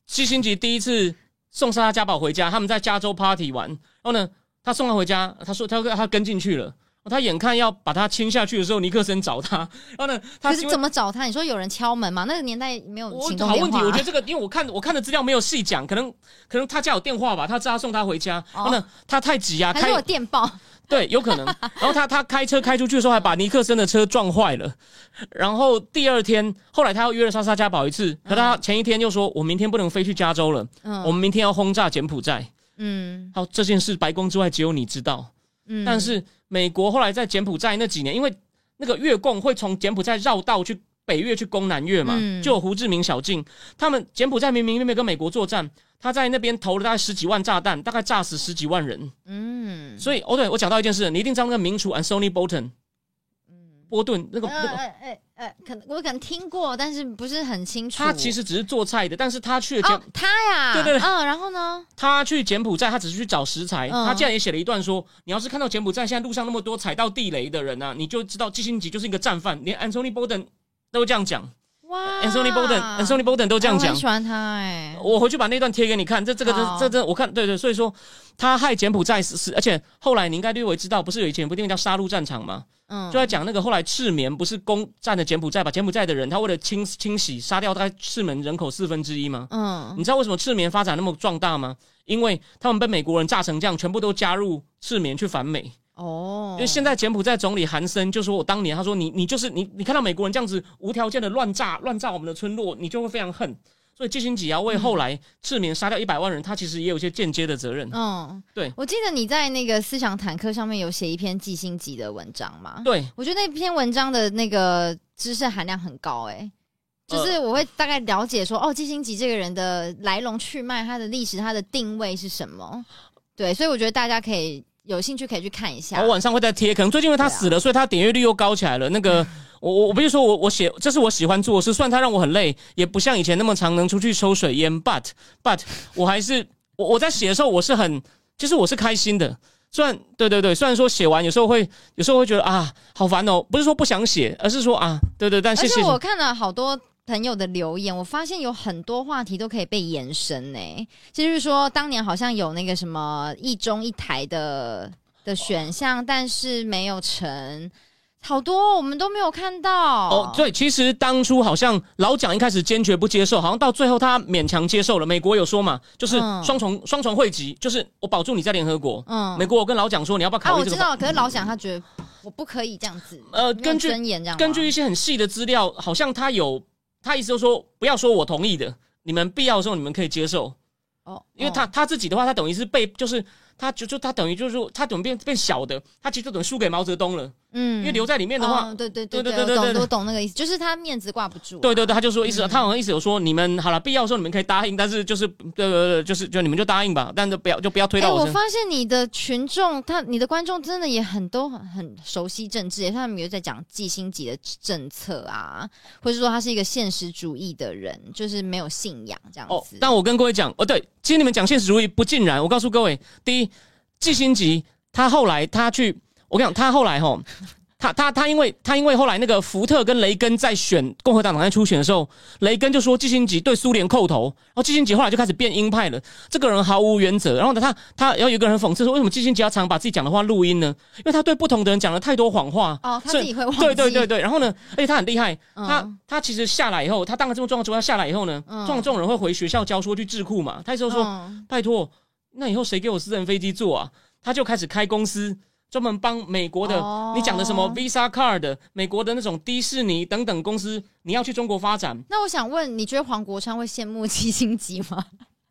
七星级第一次送莎莎嘉宝回家，他们在加州 party 玩，然后呢，他送她回家，他说他他跟进去了。他眼看要把他签下去的时候，尼克森找他，[LAUGHS] 然后呢，他是怎么找他？你说有人敲门吗？那个年代没有我。好问题，我觉得这个，因为我看我看的资料没有细讲，可能可能他家有电话吧，他知道送他回家，然后呢，他太急啊，开还是有电报？[LAUGHS] 对，有可能。然后他他开车开出去的时候，还把尼克森的车撞坏了。然后第二天，后来他又约了莎莎家宝一次，可他前一天又说：“我明天不能飞去加州了，嗯，我们明天要轰炸柬埔寨。嗯”好，这件事白宫之外只有你知道。嗯，但是美国后来在柬埔寨那几年，因为那个越共会从柬埔寨绕道去北越去攻南越嘛，嗯。就有胡志明小径，他们柬埔寨明明没有跟美国作战，他在那边投了大概十几万炸弹，大概炸死十几万人。嗯，所以，哦，对我讲到一件事，你一定知道那个名厨 Anthony Bolton，波顿那个呃那个，呃呃呃，可能我可能听过，但是不是很清楚。他其实只是做菜的，但是他去了柬哦，他呀，对对对嗯，然后呢？他去柬埔寨，他只是去找食材。嗯他竟然也写了一段说：“你要是看到柬埔寨现在路上那么多踩到地雷的人啊，你就知道基辛吉就是一个战犯。”连 Anthony Bolden 都这样讲。哇 Anthony Bolden，Anthony Bolden 都这样讲我。喜欢他哎、我回去把那段贴给你看，这这个这这这我看对对，所以说他害柬埔寨是是，而且后来你应该略微知道，不是有以前有部电影叫《杀戮战场》吗？嗯，就在讲那个后来赤棉不是攻占了柬埔寨，把柬埔寨的人他为了清清洗杀掉大概赤门人口四分之一吗？嗯你知道为什么赤棉发展那么壮大吗？因为他们被美国人炸成这样，全部都加入赤棉去反美。哦，因为现在柬埔寨总理韩森就说：“我当年他说你你就是你你看到美国人这样子无条件的乱炸乱炸我们的村落，你就会非常恨。所以基辛吉要为后来赤棉杀掉一百万人，他其实也有一些间接的责任。嗯，对我记得你在那个思想坦克上面有写一篇季星吉的文章嘛？对，我觉得那篇文章的那个知识含量很高、欸，就是我会大概了解说，哦，季星吉这个人的来龙去脉、他的历史、他的定位是什么。对，所以我觉得大家可以有兴趣可以去看一下。我晚上会再贴。可能最近因为他死了，所以他点阅率又高起来了。那个 [LAUGHS] 我我我不是说我我写这是我喜欢做的事，虽然他让我很累，也不像以前那么常能出去抽水烟，but but 我还是我我在写的时候我是很，其实我是开心的。虽然对对对，虽然说写完有时候会有时候会觉得啊好烦哦，不是说不想写，而是说啊对对，但谢谢而且我看了好多朋友的留言，我发现有很多话题都可以被延伸呢、就是说，当年好像有那个什么一中一台的的选项，但是没有成，好多我们都没有看到。哦，对，其实当初好像老蒋一开始坚决不接受，好像到最后他勉强接受了。美国有说嘛，就是嗯双重、双重汇集，就是我保住你在联合国。嗯美国我跟老蒋说，你要不要啊，考虑这个法？我知道，可是老蒋他觉得我不可以这样子，呃根据根据一些很细的资料，好像他有他意思就是说，不要说我同意的，你们必要的时候你们可以接受，哦，因为他、哦他自己的话，他等于是被就是他就就他等于就是说他等于变变小的，他其实就等于输给毛泽东了，嗯因为留在里面的话。哦对对对对对对对对对我懂那个意思，就是他面子挂不住啊、对对对，他就说意思，嗯他好像意思有说，你们好了，必要的时候你们可以答应，但是就是呃呃就是就你们就答应吧，但是不要就不要推到我。发现你的群众，他你的观众真的也很都很很熟悉政治，他们有在讲季星级的政策啊，或者说他是一个现实主义的人，就是没有信仰这样哦子。，但我跟各位讲，哦，对，其实你们讲现实主义不尽然。我告诉各位，第一，季辛吉他后来他去，我跟你讲，他后来吼，[LAUGHS] 他他他因为他因为后来那个福特跟雷根在选共和党党内初选的时候，雷根就说季辛吉对苏联叩头，然后季辛吉后来就开始变鹰派了。这个人毫无原则，然后呢，他他然后有一个人讽刺说，为什么季辛吉要常把自己讲的话录音呢？因为他对不同的人讲了太多谎话。哦，他自己会忘记，对对对对，然后呢，而且他很厉害，嗯他他其实下来以后，他当了这么重要之后，他下来以后呢，嗯通常这种人会回学校教书去智库嘛，他就说、嗯拜托，那以后谁给我私人飞机坐啊？他就开始开公司，专门帮美国的、哦你讲的什么 Visa Card、美国的那种迪士尼等等公司，你要去中国发展，那我想问，你觉得黄国昌会羡慕七星级吗？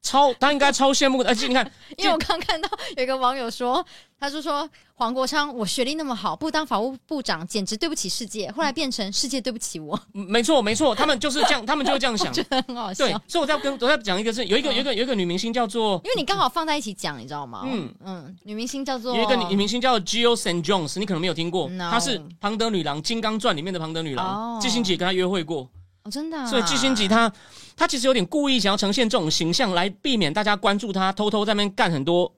超他应该超羡慕的。而且你看，[LAUGHS] 因为我刚看到有一个网友说，他就说黄国昌，我学历那么好，不当法务部长简直对不起世界，后来变成世界对不起我，没错没错，他们就是这样，[LAUGHS] 他们就是这样想。觉得很好笑。对，所以我在跟我在讲一个是有一个有一个有一个女明星叫做因为你刚好放在一起讲，你知道吗？嗯嗯嗯，女明星叫做有一个女明星叫 Jill St. Jones，你可能没有听过，她是庞德女郎《金刚传》里面的庞德女郎哦，季星姐跟她约会过。哦，真的、啊，所以季星吉他他其实有点故意想要呈现这种形象，来避免大家关注他偷偷在那边干很多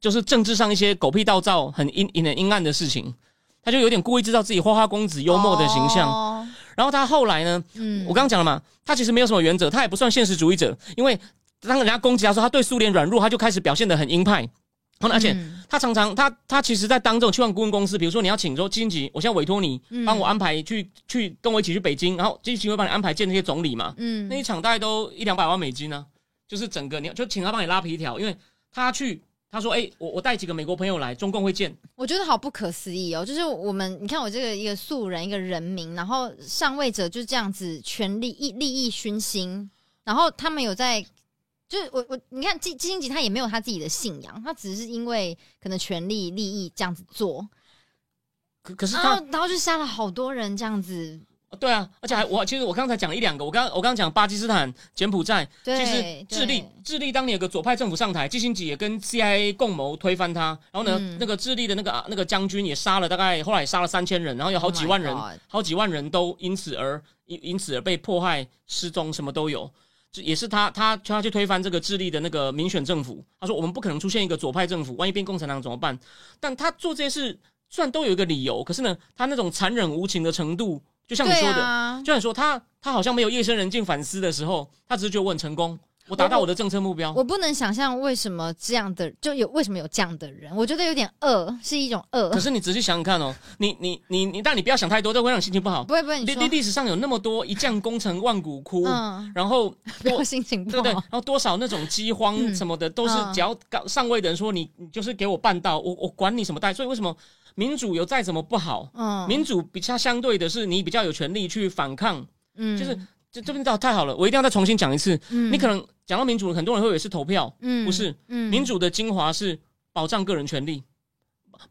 就是政治上一些狗屁倒灶、很阴阴很阴暗的事情。他就有点故意制造自己花花公子、幽默的形象。哦然后他后来呢，嗯我刚刚讲了嘛，他其实没有什么原则，他也不算现实主义者，因为当人家攻击他说他对苏联软弱，他就开始表现得很鹰派。而且嗯。他常常他他其实，在当这种去往顾问公司，比如说你要请说基辛吉，我现在委托你嗯。帮我安排去去跟我一起去北京，然后基辛吉会帮你安排见那些总理嘛，嗯。那一场大概都一两百万美金呢、就是整个你就请他帮你拉皮条，因为他去他说哎、我我带几个美国朋友来，中共会见，我觉得好不可思议哦！就是我们，你看我这个一个素人，一个人民，然后上位者就这样子权力利利益熏心，然后他们有在，就是我我你看基基辛吉他也没有他自己的信仰，他只是因为可能权利利益这样子做，可可是他、然后然后就杀了好多人这样子，对啊，而且还我其实我刚才讲了一两个，我刚我刚刚讲巴基斯坦、柬埔寨，对，其实智利对智利当年有个左派政府上台，基辛吉也跟 CIA 共谋推翻他，然后呢，嗯那个智利的那个啊那个将军也杀了大概后来也杀了三千人，然后有好几 Oh my 万人 God 好几万人都因此而因因此而被迫害、失踪，什么都有。这也是他他他去推翻这个智利的那个民选政府。他说我们不可能出现一个左派政府，万一变共产党怎么办？但他做这些事虽然都有一个理由，可是呢，他那种残忍无情的程度，就像你说的，啊，就像你说他他好像没有夜深人静反思的时候，他只是觉得我很成功，我达到我的政策目标。我不能想象为什么这样的就有为什么有这样的人，我觉得有点恶，是一种恶可。是你仔细想想看哦，你你你你，但你不要想太多，这会让你心情不好。不会不会，你历历，历史上有那么多一将功成万骨枯，嗯，然后 [LAUGHS] 心情不好对不对？然。后多少那种 [LAUGHS] 饥荒嗯什么的，都是嗯只要高上位的人说你你就是给我办到，我我管你什么代。所以为什么民主有再怎么不好，嗯，民主比较相对的是你比较有权利去反抗。嗯就是这这边倒太好了，我一定要再重新讲一次。嗯你可能讲到民主，很多人会以为是投票，嗯不是。嗯。民主的精华是保障个人权利，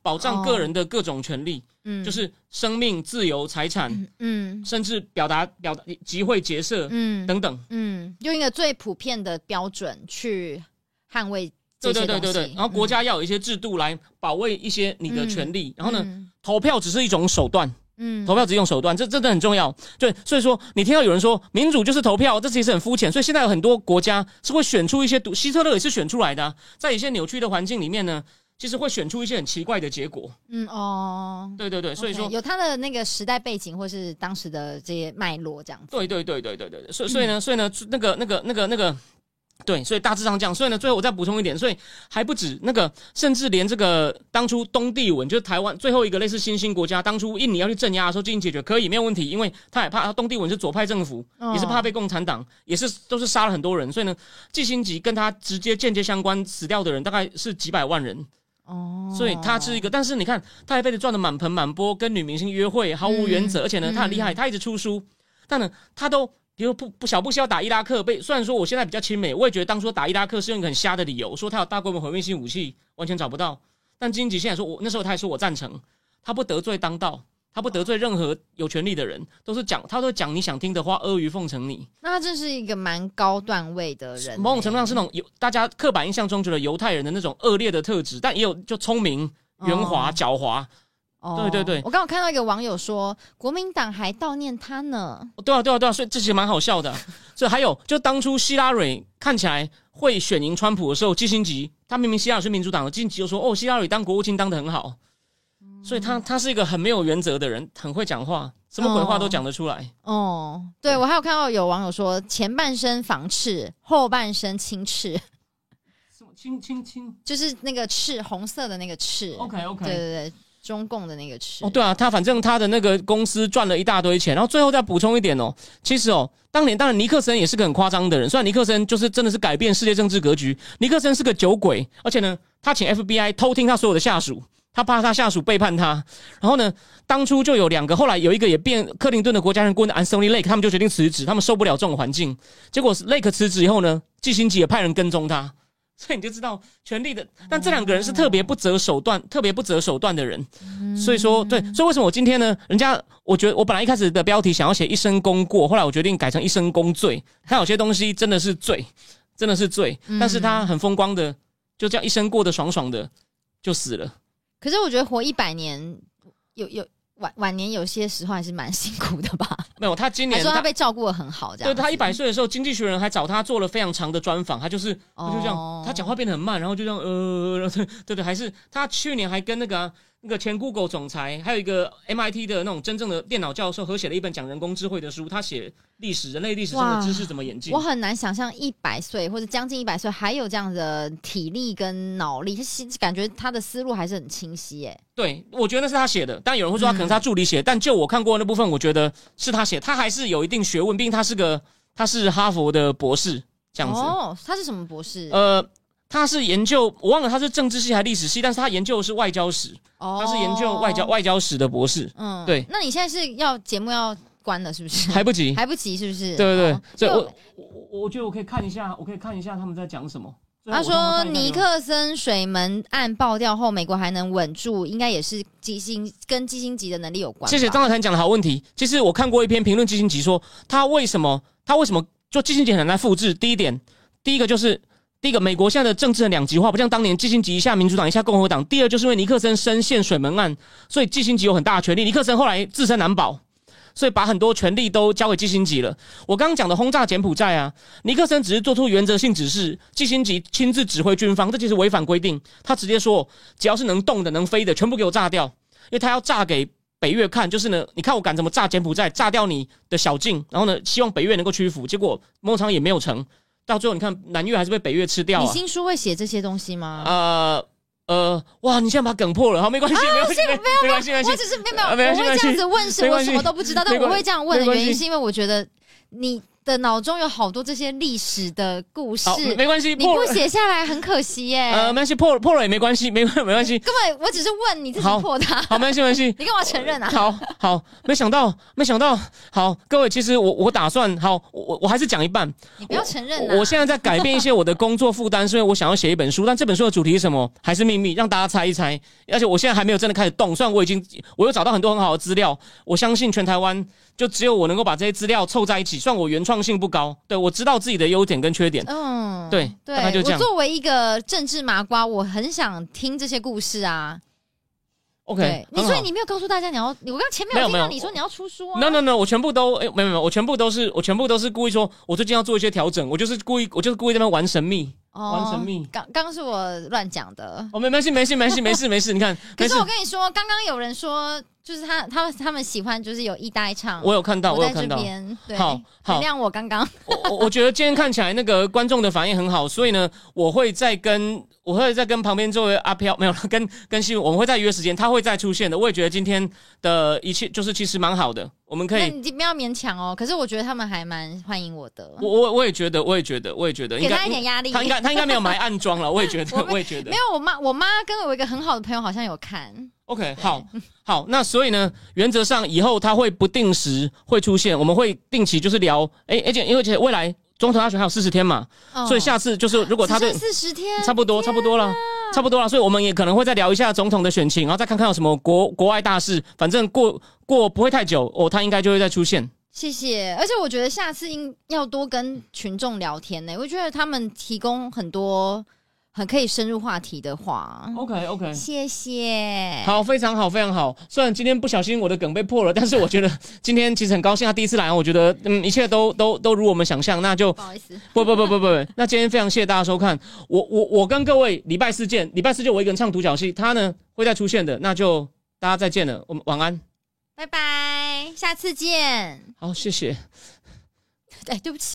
保障个人的各种权利，嗯。就是生命、自由、财产，嗯甚至表达、表达、集会、结社嗯。等等。嗯，用一个最普遍的标准去捍卫这对。对对对对，然后国家要有一些制度来保卫一些你的权利，然后呢，嗯。投票只是一种手段，嗯投票只是一种手段，这真的很重要。对，所以说你听到有人说民主就是投票，这其实很肤浅。所以现在有很多国家是会选出一些独，希特勒也是选出来的啊、在一些扭曲的环境里面呢，其实会选出一些很奇怪的结果。嗯哦，对对对，所以说有他的那个时代背景或是当时的这些脉络这样子。对对对对对对，对所以所以呢，所以呢，那个那个那个那个，对，所以大致上这样。所以呢，最后我再补充一点，所以还不止那个，甚至连这个当初东帝汶，就是台湾最后一个类似新兴国家，当初印尼要去镇压的时候进行解决，可以没有问题，因为他也怕东帝汶是左派政府，哦也是怕被共产党，也是都是杀了很多人，所以呢，季辛吉跟他直接间接相关死掉的人大概是几百万人。哦，所以他是一个，但是你看他一辈子赚的满盆满钵，跟女明星约会毫无原则，嗯而且呢，他很厉害，他一直出书，但呢，他都比如不不小布希要打伊拉克，被虽然说我现在比较亲美，我也觉得当初打伊拉克是用一个很瞎的理由，说他有大规模毁灭性武器，完全找不到。但金吉现在说我那时候他也说我赞成，他不得罪当道，他不得罪任何有权利的人，都是讲他都讲你想听的话，阿谀奉承你。那他真是一个蛮高段位的人欸，某种程度上是那种犹大家刻板印象中觉得犹太人的那种恶劣的特质，但也有就聪明、圆滑、哦狡猾。哦对对对我刚好看到一个网友说，国民党还悼念他呢。对啊，对啊，对啊，所以这其实蛮好笑的啊、[LAUGHS] 所以还有，就当初希拉蕊看起来会选赢川普的时候，基辛吉他明明希拉蕊是民主党的，基辛吉就说：“哦，希拉蕊当国务卿当的很好。”所以他他是一个很没有原则的人，很会讲话，什么鬼话都讲得出来。哦，对我还有看到有网友说，前半生防赤，后半生青赤，什么亲亲亲就是那个赤，红色的那个赤。，OK OK，对对对，中共的那个赤。哦，对啊，他反正他的那个公司赚了一大堆钱，然后最后再补充一点哦，其实哦，当年当然尼克森也是个很夸张的人，虽然尼克森就是真的是改变世界政治格局，尼克森是个酒鬼，而且呢，他请 FBI 偷听他所有的下属。他怕他下属背叛他，然后呢，当初就有两个，后来有一个也变克林顿的国家人顾问 Anthony Lake，他们就决定辞职，他们受不了这种环境。结果是 Lake 辞职以后呢，季辛吉也派人跟踪他，所以你就知道权力的。但这两个人是特别不择手段、特别不择手段的人。所以说，对，所以为什么我今天呢？人家我觉得我本来一开始的标题想要写一生功过，后来我决定改成一生功罪。他有些东西真的是罪，真的是罪，但是他很风光的，就这样一生过得爽爽的就死了。可是我觉得活一百年，有有晚晚年有些时候还是蛮辛苦的吧？[LAUGHS] 没有，他今年说他被照顾的很好，这样。对他一百岁的时候，经济学人还找他做了非常长的专访，他就是他就这样，哦他讲话变得很慢，然后就这样呃，对对对，还是他去年还跟那个啊、那个前 Google 总裁，还有一个 MIT 的那种真正的电脑教授合写了一本讲人工智慧的书，他写历史人类历史上的知识怎么演进我。很难想象一百岁或者将近一百岁还有这样的体力跟脑力，他是感觉他的思路还是很清晰耶。对，我觉得那是他写的，但有人会说他可能是他助理写的，但就我看过那部分，我觉得是他写，他还是有一定学问，毕竟他是个他是哈佛的博士这样子。哦，他是什么博士？呃，他是研究我忘了他是政治系还是历史系，但是他研究的是外交史，哦他是研究外交。外交史的博士，嗯对那你现在是要节目要关了是不是？还不急。还不急是不是？对对对哦，所以我我我我觉得我可以看一下，我可以看一下他们在讲什么。他说尼克森水门案爆掉后，美国还能稳住，应该也是基辛跟基辛级的能力有关。谢谢张小谈讲的好问题。其实我看过一篇评论基辛级说，他为什么他为什么就基辛级很难复制？第一点，第一个就是第一个，美国现在的政治很两极化，不像当年基辛吉一下民主党一下共和党。第二，就是因为尼克森深陷水门案，所以基辛吉有很大的权力。尼克森后来自身难保。所以把很多权力都交给基辛吉了。我刚刚讲的轰炸柬埔寨啊，尼克森只是做出原则性指示，基辛吉亲自指挥军方，这其实违反规定。他直接说，只要是能动的、能飞的，全部给我炸掉，因为他要炸给北越看，就是呢，你看我敢怎么炸柬埔寨，炸掉你的小径，然后呢，希望北越能够屈服，结果某场也没有成，到最后你看南越还是被北越吃掉啊。你新书会写这些东西吗？呃呃，哇，你现在把梗破了，好，没关系，没关系，没有关系，没关系，我只是没有没有，我会这样子问，是我什么都不知道，但我会这样问的原因是因为我觉得你的脑中有好多这些历史的故事好，，没没关系，你不写下来很可惜耶。[LAUGHS] 呃，没关系，破了破了也没关系，没没关系，根本我只是问你自己破它，好，没关系，没关系。[LAUGHS] 你干嘛承认啊？好好，没想到，没想到，好，各位，其实我我打算，好，我我我还是讲一半。你不要承认啊！我现在在改变一些我的工作负担，是因为我想要写一本书，但这本书的主题是什么还是秘密，让大家猜一猜。而且我现在还没有真的开始动，虽然我已经我有找到很多很好的资料，我相信全台湾就只有我能够把这些资料凑在一起，算我原创性不高，对我知道自己的优点跟缺点。嗯，对对，大概就这样我作为一个政治麻瓜，我很想听这些故事啊。OK，你所以你没有告诉大家你要，我刚前面没有听到你说你要出书啊。no no no，我全部都哎、没有没有，我全部都是我全部都是故意说，我最近要做一些调整，我就是故意我就是故意在那玩神秘，玩神秘。刚刚是我乱讲的。哦，没没事没事没事没事没事，你看，[LAUGHS] 可是我跟你说，刚刚有人说，就是他他们他们喜欢就是有一搭一唱，我有看到，我有看到。对，好好原谅我刚刚。[LAUGHS] 我我我觉得今天看起来那个观众的反应很好，所以呢，我会再跟我会再跟旁边这位阿飘没有了，[LAUGHS] 跟跟新我们会再约时间，他会再出现的。我也觉得今天的一切就是其实蛮好的，我们可以。你不要勉强哦。可是我觉得他们还蛮欢迎我的，我我我也觉得，我也觉得，我也觉得，给应该他一点压力。他应该他应该没有埋暗装了，[LAUGHS] 我也觉得我，我也觉得没。有，我妈我妈跟我一个很好的朋友好像有看，OK，好好，那所以呢，原则上以后它会不定时会出现，我们会定期就是聊，哎，而且因为而且未来总统大选还有四十天嘛，哦所以下次就是如果他对四十天，差不多差不多了，差不多了，所以我们也可能会再聊一下总统的选情，然后再看看有什么国国外大事，反正过过不会太久哦，他应该就会再出现。谢谢。而且我觉得下次应要多跟群众聊天呢，我觉得他们提供很多很可以深入话题的话。OK OK，谢谢。好，非常好，非常好。虽然今天不小心我的梗被破了，但是我觉得今天其实很高兴，他第一次来，我觉得嗯一切都都都如我们想象，那就不好意思，不 [LAUGHS] 不不不不不，那今天非常谢谢大家收看，我我我跟各位礼拜四见，礼拜四就我一个人唱独角戏，他呢会再出现的，那就大家再见了，我们晚安，拜拜，下次见。好，谢谢。哎，对不起。